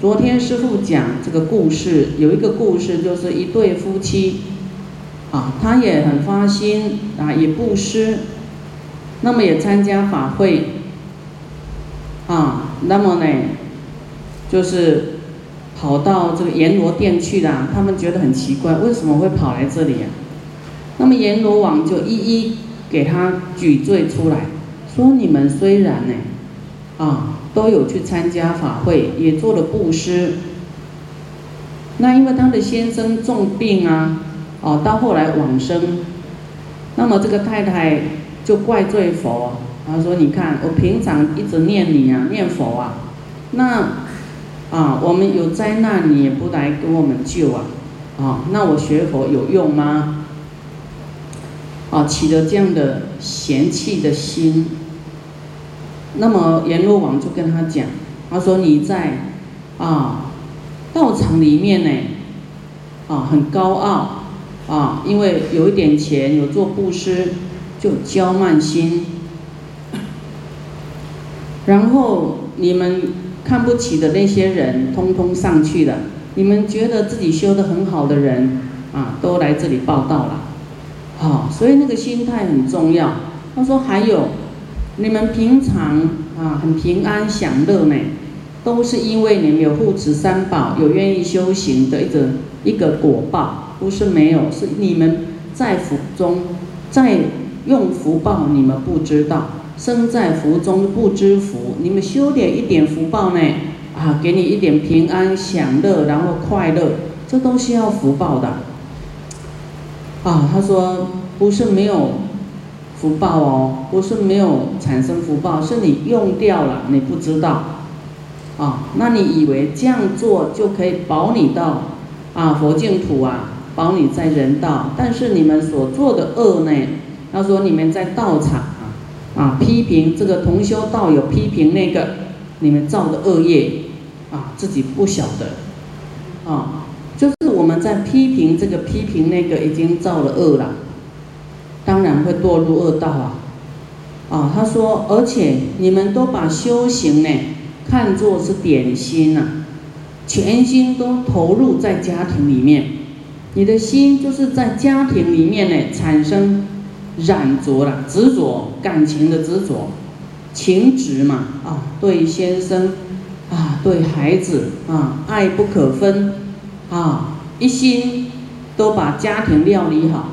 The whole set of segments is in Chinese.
昨天师傅讲这个故事，有一个故事就是一对夫妻，啊，他也很发心啊，也布施，那么也参加法会，啊，那么呢，就是跑到这个阎罗殿去了。他们觉得很奇怪，为什么会跑来这里呀？那么阎罗王就一一给他举罪出来，说你们虽然呢，啊。都有去参加法会，也做了布施。那因为他的先生重病啊，哦，到后来往生，那么这个太太就怪罪佛，他说：“你看，我平常一直念你啊，念佛啊，那啊，我们有灾难你也不来给我们救啊，啊，那我学佛有用吗？啊，起了这样的嫌弃的心。”那么阎罗王就跟他讲，他说你在啊道场里面呢啊很高傲啊，因为有一点钱有做布施，就骄慢心，然后你们看不起的那些人，通通上去了。你们觉得自己修的很好的人啊，都来这里报道了，好，所以那个心态很重要。他说还有。你们平常啊很平安享乐呢，都是因为你们有护持三宝，有愿意修行的一个一个果报，不是没有，是你们在福中，在用福报，你们不知道，生在福中不知福，你们修点一点福报呢，啊，给你一点平安享乐，然后快乐，这都是要福报的。啊，他说不是没有。福报哦，不是没有产生福报，是你用掉了，你不知道，啊，那你以为这样做就可以保你到啊佛净土啊，保你在人道，但是你们所做的恶呢？他说你们在道场啊，啊批评这个同修道友，批评那个你们造的恶业啊，自己不晓得，啊，就是我们在批评这个批评那个已经造了恶了。当然会堕入恶道啊！啊，他说，而且你们都把修行呢看作是点心呐，全心都投入在家庭里面，你的心就是在家庭里面呢产生染着了执着感情的执着，情执嘛啊，对先生啊，对孩子啊，爱不可分啊，一心都把家庭料理好。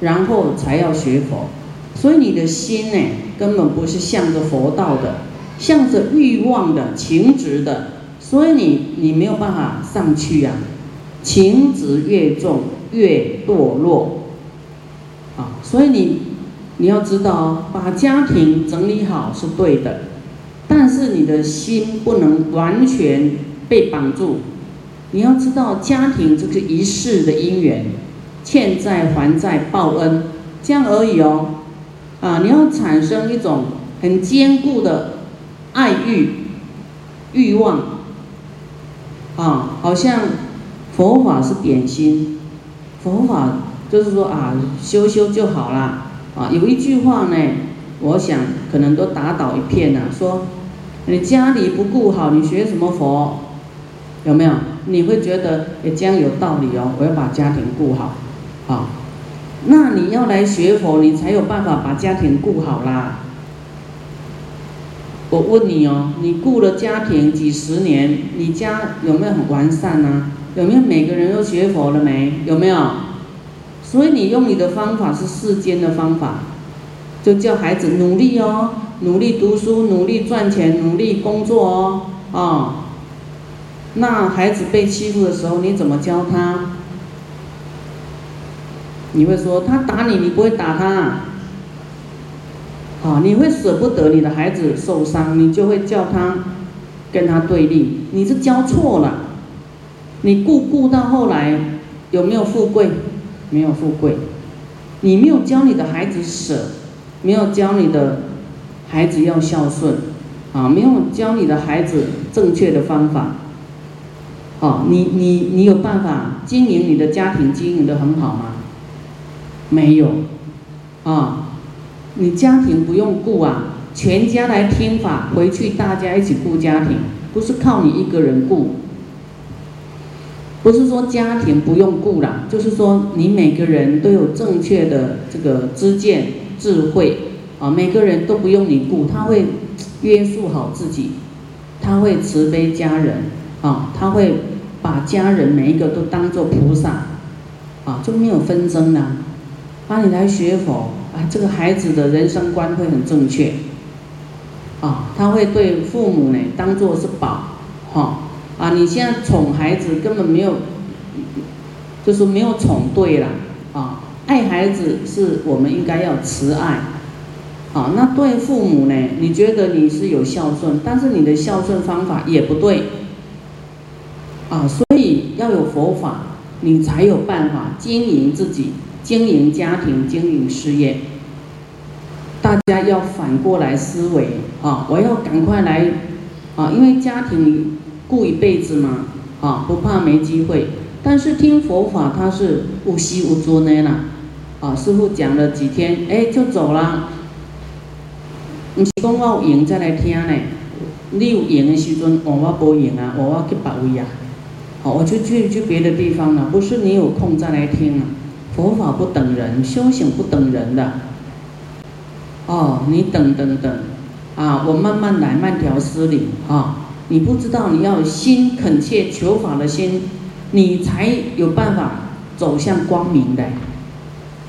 然后才要学佛，所以你的心呢，根本不是向着佛道的，向着欲望的情执的，所以你你没有办法上去呀，情执越重越堕落，啊，所以你你要知道，把家庭整理好是对的，但是你的心不能完全被绑住，你要知道家庭这个一世的因缘。欠债还债报恩，这样而已哦。啊，你要产生一种很坚固的爱欲欲望。啊，好像佛法是点心，佛法就是说啊，修修就好了。啊，有一句话呢，我想可能都打倒一片了，说你家里不顾好，你学什么佛？有没有？你会觉得也这样有道理哦。我要把家庭顾好。啊，那你要来学佛，你才有办法把家庭顾好啦。我问你哦，你顾了家庭几十年，你家有没有很完善呢？有没有每个人都学佛了没？有没有？所以你用你的方法是世间的方法，就叫孩子努力哦，努力读书，努力赚钱，努力工作哦，啊。那孩子被欺负的时候，你怎么教他？你会说他打你，你不会打他，啊，你会舍不得你的孩子受伤，你就会叫他跟他对立，你是教错了，你顾顾到后来有没有富贵？没有富贵，你没有教你的孩子舍，没有教你的孩子要孝顺，啊，没有教你的孩子正确的方法，好，你你你有办法经营你的家庭经营的很好吗？没有，啊，你家庭不用顾啊，全家来听法，回去大家一起顾家庭，不是靠你一个人顾，不是说家庭不用顾了，就是说你每个人都有正确的这个知见、智慧啊，每个人都不用你顾，他会约束好自己，他会慈悲家人啊，他会把家人每一个都当做菩萨啊，就没有纷争了。你来学佛啊，这个孩子的人生观会很正确啊，他会对父母呢当做是宝哈。啊，你现在宠孩子根本没有，就是没有宠对了啊！爱孩子是我们应该要慈爱，啊，那对父母呢？你觉得你是有孝顺，但是你的孝顺方法也不对，啊，所以要有佛法，你才有办法经营自己、经营家庭、经营事业。大家要反过来思维啊！我要赶快来啊，因为家庭。顾一辈子嘛，啊，不怕没机会。但是听佛法，它是无息无尊的啦，啊，师傅讲了几天，哎，就走了。你是讲我有闲再来听呢，你有闲的时阵，我我无闲啊，我我去别位啊，好，我就去去别的地方了。不是你有空再来听啊，佛法不等人，修行不等人的。哦，你等等等，啊，我慢慢来，慢条斯理，啊。你不知道，你要心恳切求法的心，你才有办法走向光明的。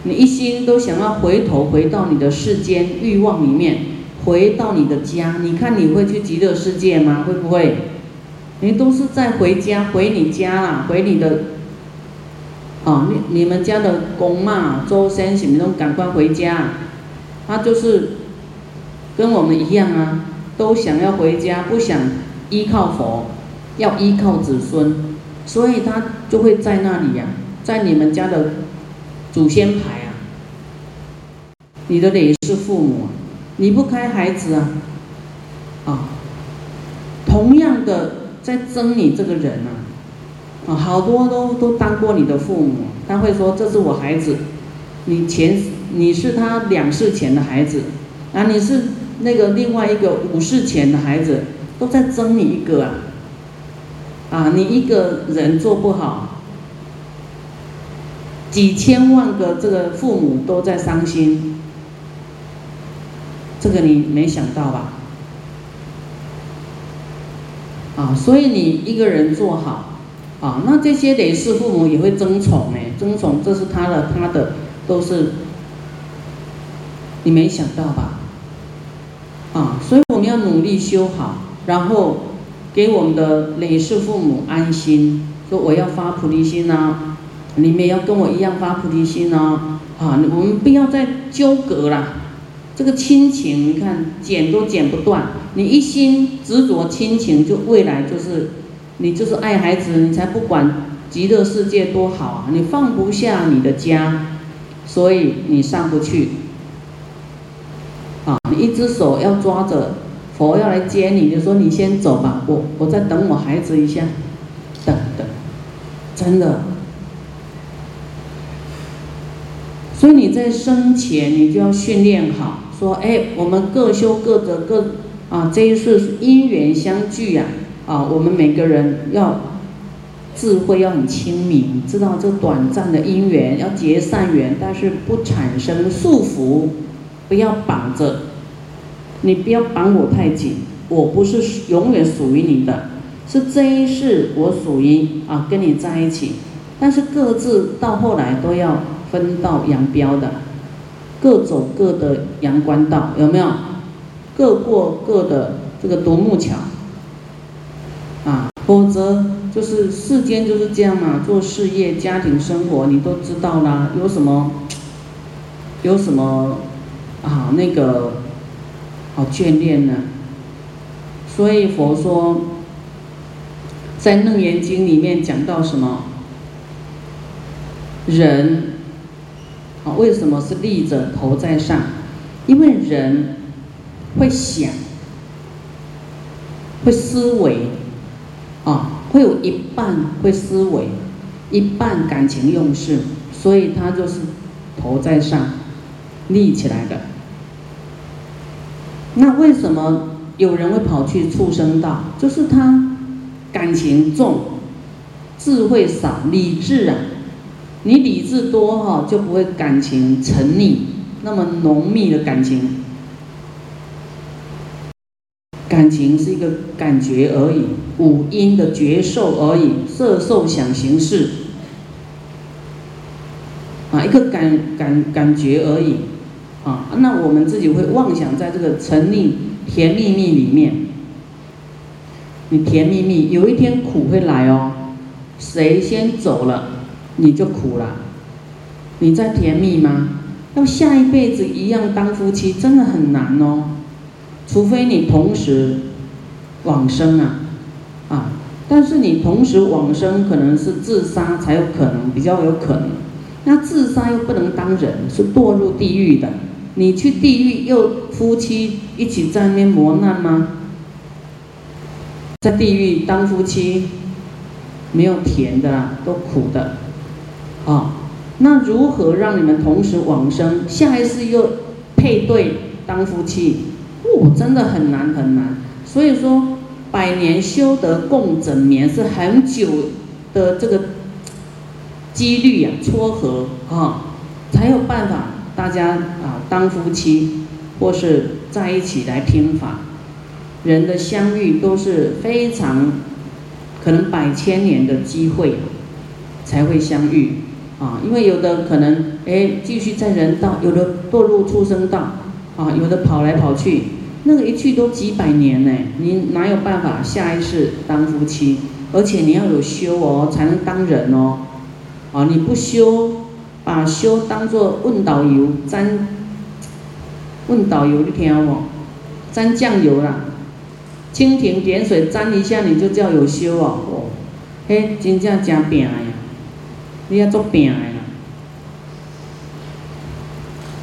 你一心都想要回头回到你的世间欲望里面，回到你的家，你看你会去极乐世界吗？会不会？你都是在回家，回你家啦，回你的，啊，你你们家的公妈周先生，你都赶快回家。他就是跟我们一样啊，都想要回家，不想。依靠佛，要依靠子孙，所以他就会在那里呀，在你们家的祖先牌啊，你的累世父母，离不开孩子啊，啊，同样的在争你这个人啊，啊，好多都都当过你的父母，他会说这是我孩子，你前你是他两世前的孩子，啊，你是那个另外一个五世前的孩子。都在争你一个啊！啊，你一个人做不好，几千万个这个父母都在伤心，这个你没想到吧？啊，所以你一个人做好，啊，那这些累世父母也会争宠哎，争宠这是他的，他的都是，你没想到吧？啊，所以我们要努力修好。然后给我们的累世父母安心，说我要发菩提心呐，你们也要跟我一样发菩提心呐，啊，我们不要再纠葛了，这个亲情你看剪都剪不断，你一心执着亲情，就未来就是你就是爱孩子，你才不管极乐世界多好啊，你放不下你的家，所以你上不去，啊，你一只手要抓着。佛要来接你，就说你先走吧，我我再等我孩子一下，等等，真的。所以你在生前你就要训练好，说哎，我们各修各的各啊，这一世因缘相聚呀，啊我们每个人要智慧要很清明，知道这短暂的因缘要结善缘，但是不产生束缚，不要绑着。你不要绑我太紧，我不是永远属于你的，是这一世我属于啊跟你在一起，但是各自到后来都要分道扬镳的，各走各的阳关道，有没有？各过各的这个独木桥，啊，否则就是世间就是这样嘛，做事业、家庭生活你都知道啦，有什么，有什么啊那个。好眷恋呢，所以佛说，在《楞严经》里面讲到什么？人，啊，为什么是立着头在上？因为人会想，会思维，啊，会有一半会思维，一半感情用事，所以他就是头在上，立起来的。那为什么有人会跑去畜生道？就是他感情重，智慧少，理智啊，你理智多哈，就不会感情沉溺，那么浓密的感情。感情是一个感觉而已，五音的觉受而已，色受想行识，啊，一个感感感觉而已，啊，那我们自己会妄想在这个沉溺甜蜜蜜里面，你甜蜜蜜，有一天苦会来哦，谁先走了，你就苦了，你在甜蜜吗？要下一辈子一样当夫妻，真的很难哦。除非你同时往生啊，啊，但是你同时往生可能是自杀才有可能，比较有可能。那自杀又不能当人，是堕入地狱的。你去地狱又夫妻一起在那边磨难吗？在地狱当夫妻没有甜的啦，都苦的。啊，那如何让你们同时往生，下一世又配对当夫妻？真的很难很难，所以说百年修得共枕眠是很久的这个几率啊，撮合啊，才有办法大家啊当夫妻或是在一起来听法。人的相遇都是非常可能百千年的机会才会相遇啊，因为有的可能哎继续在人道，有的堕入畜生道。啊，有的跑来跑去，那个一去都几百年呢，你哪有办法下一世当夫妻？而且你要有修哦，才能当人哦。啊，你不修，把修当做问导游沾，问导游你听不？沾酱油啦，蜻蜓点水沾一下你就叫有修哦。嘿，真正真病呀，你要做病呀。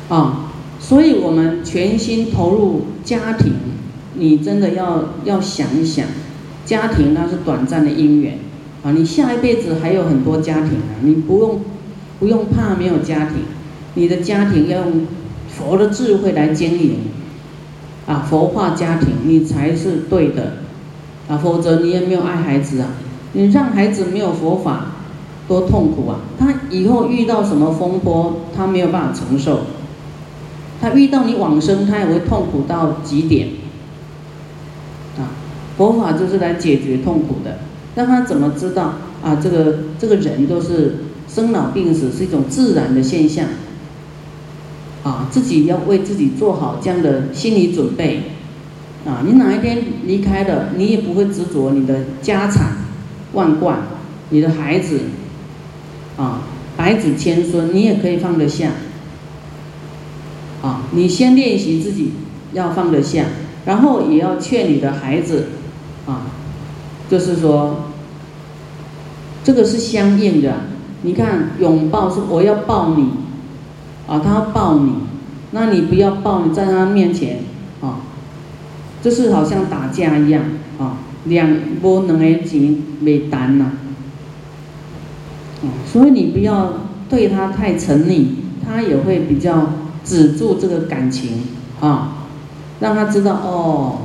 啊。所以，我们全心投入家庭，你真的要要想一想，家庭那是短暂的姻缘，啊，你下一辈子还有很多家庭啊，你不用不用怕没有家庭，你的家庭要用佛的智慧来经营，啊，佛化家庭，你才是对的，啊，否则你也没有爱孩子啊，你让孩子没有佛法，多痛苦啊，他以后遇到什么风波，他没有办法承受。他遇到你往生，他也会痛苦到极点。啊，佛法就是来解决痛苦的。那他怎么知道啊？这个这个人都是生老病死是一种自然的现象。啊，自己要为自己做好这样的心理准备。啊，你哪一天离开了，你也不会执着你的家产万贯，你的孩子，啊，百子千孙，你也可以放得下。啊，你先练习自己要放得下，然后也要劝你的孩子，啊，就是说，这个是相应的。你看，拥抱是我要抱你，啊，他要抱你，那你不要抱你在他面前，啊，就是好像打架一样，啊，两波两个钱没单呐，啊，所以你不要对他太沉溺，他也会比较。止住这个感情啊，让他知道哦，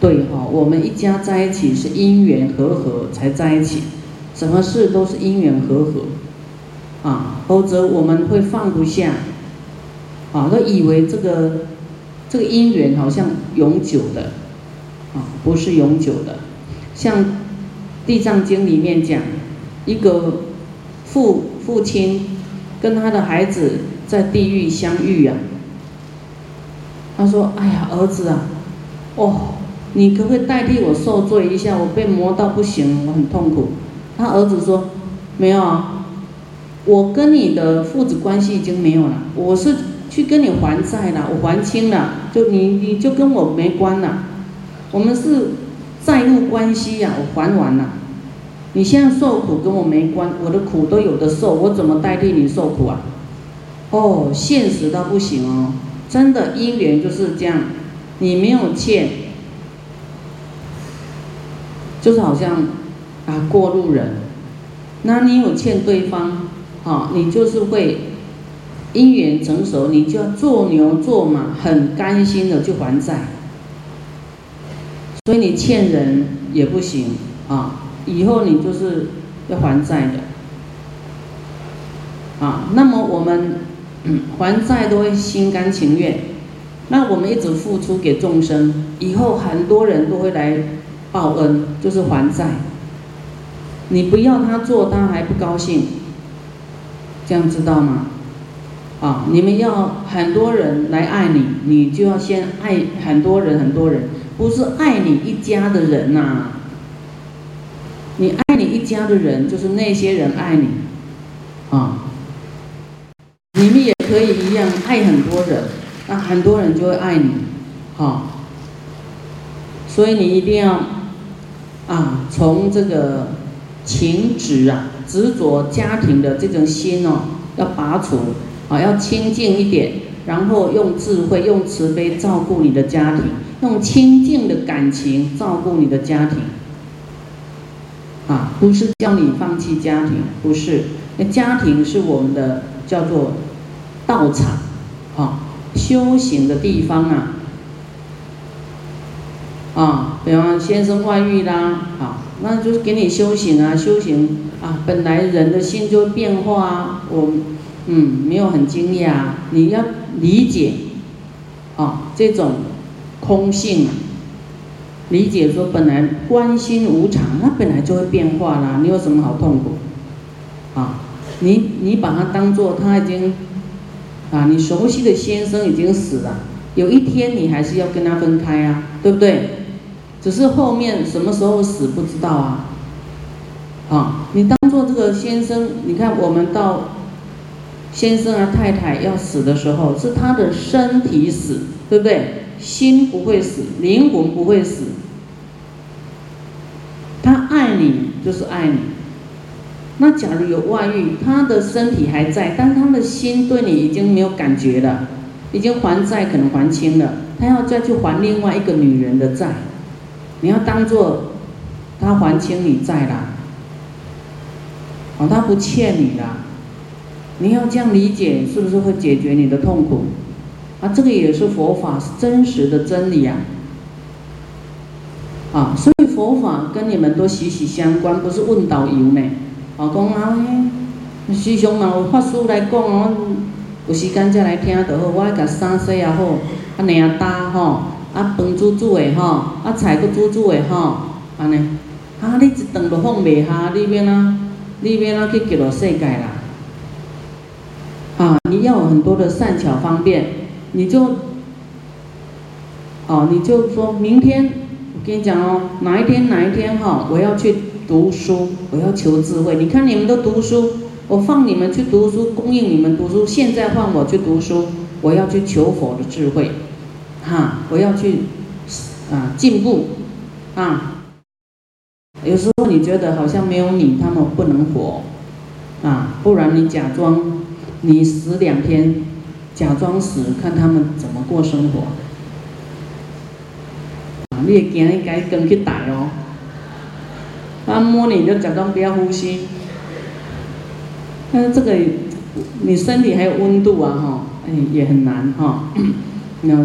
对哈，我们一家在一起是因缘和合才在一起，什么事都是因缘和合啊，否则我们会放不下啊，都以为这个这个因缘好像永久的啊，不是永久的。像《地藏经》里面讲，一个父父亲跟他的孩子。在地狱相遇呀，他说：“哎呀，儿子啊，哦，你可不可以代替我受罪一下？我被磨到不行，我很痛苦。”他儿子说：“没有啊，我跟你的父子关系已经没有了，我是去跟你还债了，我还清了，就你你就跟我没关了，我们是债务关系呀，我还完了。你现在受苦跟我没关，我的苦都有的受，我怎么代替你受苦啊？”哦，现实到不行哦，真的姻缘就是这样，你没有欠，就是好像啊过路人，那你有欠对方，啊，你就是会姻缘成熟，你就要做牛做马，很甘心的去还债，所以你欠人也不行啊，以后你就是要还债的。啊，那么我们还债都会心甘情愿，那我们一直付出给众生，以后很多人都会来报恩，就是还债。你不要他做，他还不高兴，这样知道吗？啊，你们要很多人来爱你，你就要先爱很多人，很多人不是爱你一家的人呐。你爱你一家的人，就是那些人爱你，啊。你们也可以一样爱很多人，那很多人就会爱你，好。所以你一定要啊，从这个情执啊、执着家庭的这种心哦，要拔除，啊，要清净一点，然后用智慧、用慈悲照顾你的家庭，用清净的感情照顾你的家庭，啊，不是叫你放弃家庭，不是，那家庭是我们的叫做。道场，啊，修行的地方啊，啊，比方先生外遇啦，啊，那就是给你修行啊，修行啊，本来人的心就会变化啊，我，嗯，没有很惊讶，你要理解，啊，这种空性，理解说本来观心无常，那本来就会变化啦，你有什么好痛苦？啊，你你把它当做他已经。啊，你熟悉的先生已经死了，有一天你还是要跟他分开啊，对不对？只是后面什么时候死不知道啊。啊，你当做这个先生，你看我们到先生啊太太要死的时候，是他的身体死，对不对？心不会死，灵魂不会死。他爱你就是爱你。那假如有外遇，他的身体还在，但他的心对你已经没有感觉了，已经还债可能还清了，他要再去还另外一个女人的债，你要当做他还清你债啦，哦，他不欠你啦，你要这样理解，是不是会解决你的痛苦？啊，这个也是佛法是真实的真理啊，啊，所以佛法跟你们都息息相关，不是问导游呢。哦，讲啊，时常嘛有法师来讲哦，有时间才来听就好。我甲衫洗也好，啊，领搭吼，啊，饭煮煮的吼，啊，菜搁煮煮的吼，安尼。啊，你一顿都放袂下，你免啊，你免啊去极乐世界啦。啊，你要有很多的善巧方便，你就，哦，你就说明天，我跟你讲哦，哪一天哪一天哈，我要去。读书，我要求智慧。你看你们都读书，我放你们去读书，供应你们读书。现在换我去读书，我要去求佛的智慧，哈，我要去啊进步，啊。有时候你觉得好像没有你，他们不能活，啊，不然你假装你死两天，假装死，看他们怎么过生活。啊你也惊你该跟去打哦。他摸你就假装不要呼吸，但是这个你身体还有温度啊哈，哎也很难哈。那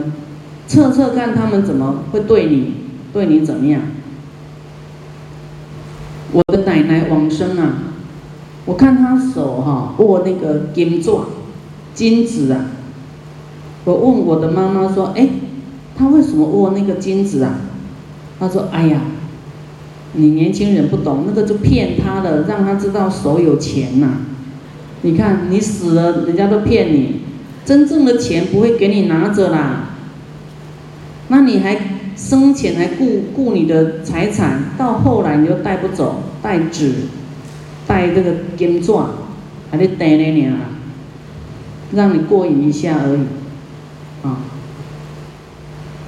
测测看他们怎么会对你，对你怎么样？我的奶奶往生啊，我看她手哈握那个金钻，金子啊。我问我的妈妈说，哎，她为什么握那个金子啊？她说，哎呀。你年轻人不懂，那个就骗他的，让他知道手有钱呐。你看你死了，人家都骗你，真正的钱不会给你拿着啦。那你还生前还顾顾你的财产，到后来你又带不走，带纸，带这个金钻，还得带那年啊，让你过瘾一下而已，啊。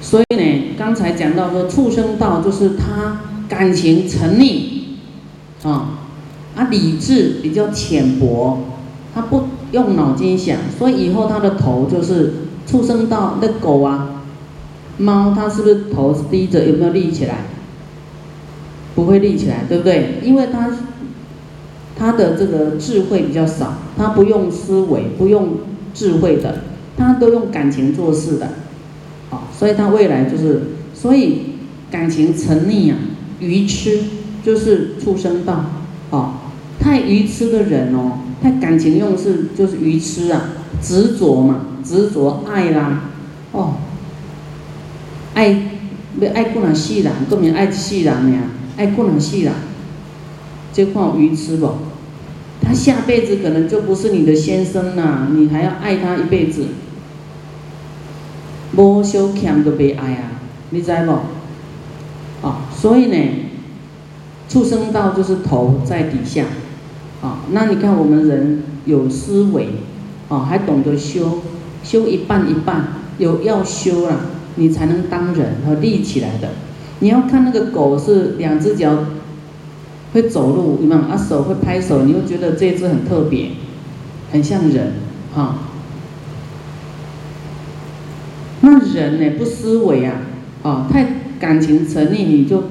所以呢，刚才讲到说畜生道就是他。感情沉溺，啊，啊，理智比较浅薄，他不用脑筋想，所以以后他的头就是畜生到那狗啊，猫，它是不是头低着？有没有立起来？不会立起来，对不对？因为它，它的这个智慧比较少，它不用思维，不用智慧的，它都用感情做事的，好，所以它未来就是，所以感情沉溺啊。愚痴就是畜生道，哦，太愚痴的人哦，太感情用事就是愚痴啊，执着嘛，执着爱啦，哦，爱要爱过人世人，更免爱世人呀，爱过人世人，这看愚痴不？他下辈子可能就不是你的先生啦，你还要爱他一辈子，无小欠都别爱啊，你知不？啊，所以呢，畜生道就是头在底下，啊，那你看我们人有思维，啊，还懂得修，修一半一半，有要修了，你才能当人和立起来的。你要看那个狗是两只脚。会走路，你们啊手会拍手，你会觉得这只很特别，很像人，哈。那人呢不思维啊，啊太感情沉溺，你就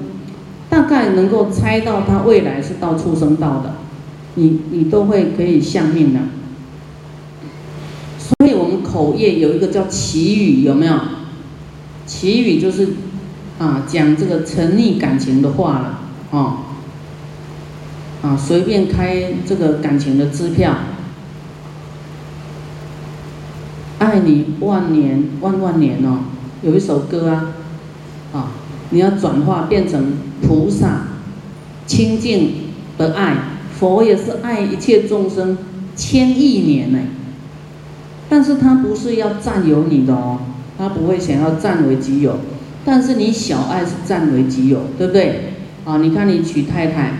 大概能够猜到他未来是到畜生道的，你你都会可以相命的。所以我们口业有一个叫祈语，有没有？祈语就是啊讲这个沉溺感情的话了，哦。啊，随便开这个感情的支票，爱你万年万万年哦，有一首歌啊，啊，你要转化变成菩萨清净的爱，佛也是爱一切众生千亿年呢，但是他不是要占有你的哦，他不会想要占为己有，但是你小爱是占为己有，对不对？啊，你看你娶太太。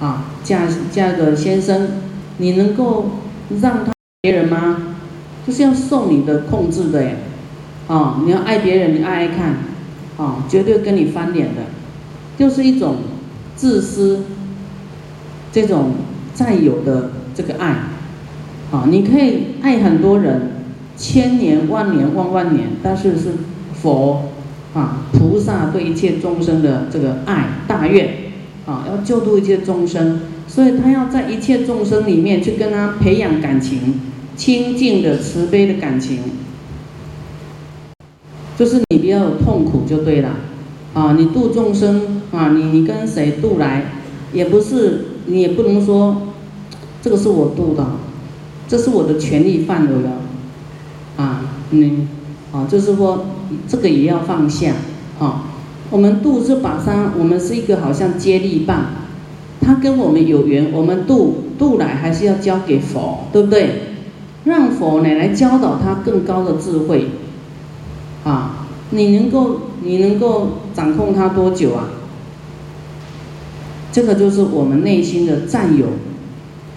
啊，嫁嫁个先生，你能够让他别人吗？就是要受你的控制的。啊，你要爱别人，你爱爱看，啊，绝对跟你翻脸的，就是一种自私，这种占有的这个爱。啊，你可以爱很多人，千年万年万万年，但是是佛啊，菩萨对一切众生的这个爱大愿。啊，要救度一切众生，所以他要在一切众生里面去跟他培养感情，清净的慈悲的感情，就是你不要有痛苦就对了。啊，你度众生啊，你你跟谁度来，也不是你也不能说，这个是我度的，这是我的权利范围了。啊，你啊，就是说这个也要放下，啊。我们度这把山，我们是一个好像接力棒，他跟我们有缘，我们度度来还是要交给佛，对不对？让佛呢来教导他更高的智慧，你能够你能够掌控它多久啊？这个就是我们内心的占有，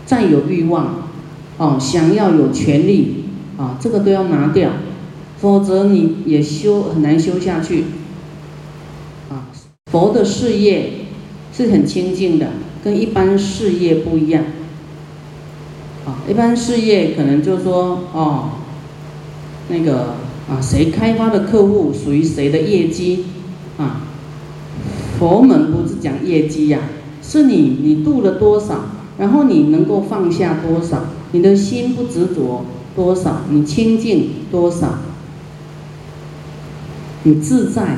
占有欲望，哦，想要有权利，啊，这个都要拿掉，否则你也修很难修下去。啊佛的事业是很清净的，跟一般事业不一样。啊，一般事业可能就说哦，那个啊，谁开发的客户属于谁的业绩啊？佛门不是讲业绩呀，是你你度了多少，然后你能够放下多少，你的心不执着多少，你清净多少，你自在。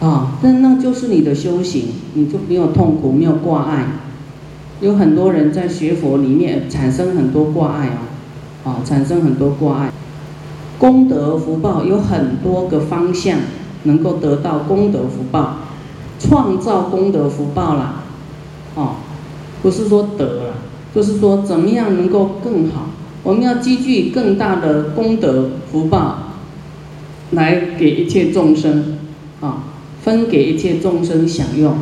啊，那那就是你的修行，你就没有痛苦，没有挂碍。有很多人在学佛里面产生很多挂碍啊，啊，产生很多挂碍。功德福报有很多个方向能够得到功德福报，创造功德福报啦，哦，不是说得了，就是说怎么样能够更好。我们要积聚更大的功德福报，来给一切众生，啊。分给一切众生享用。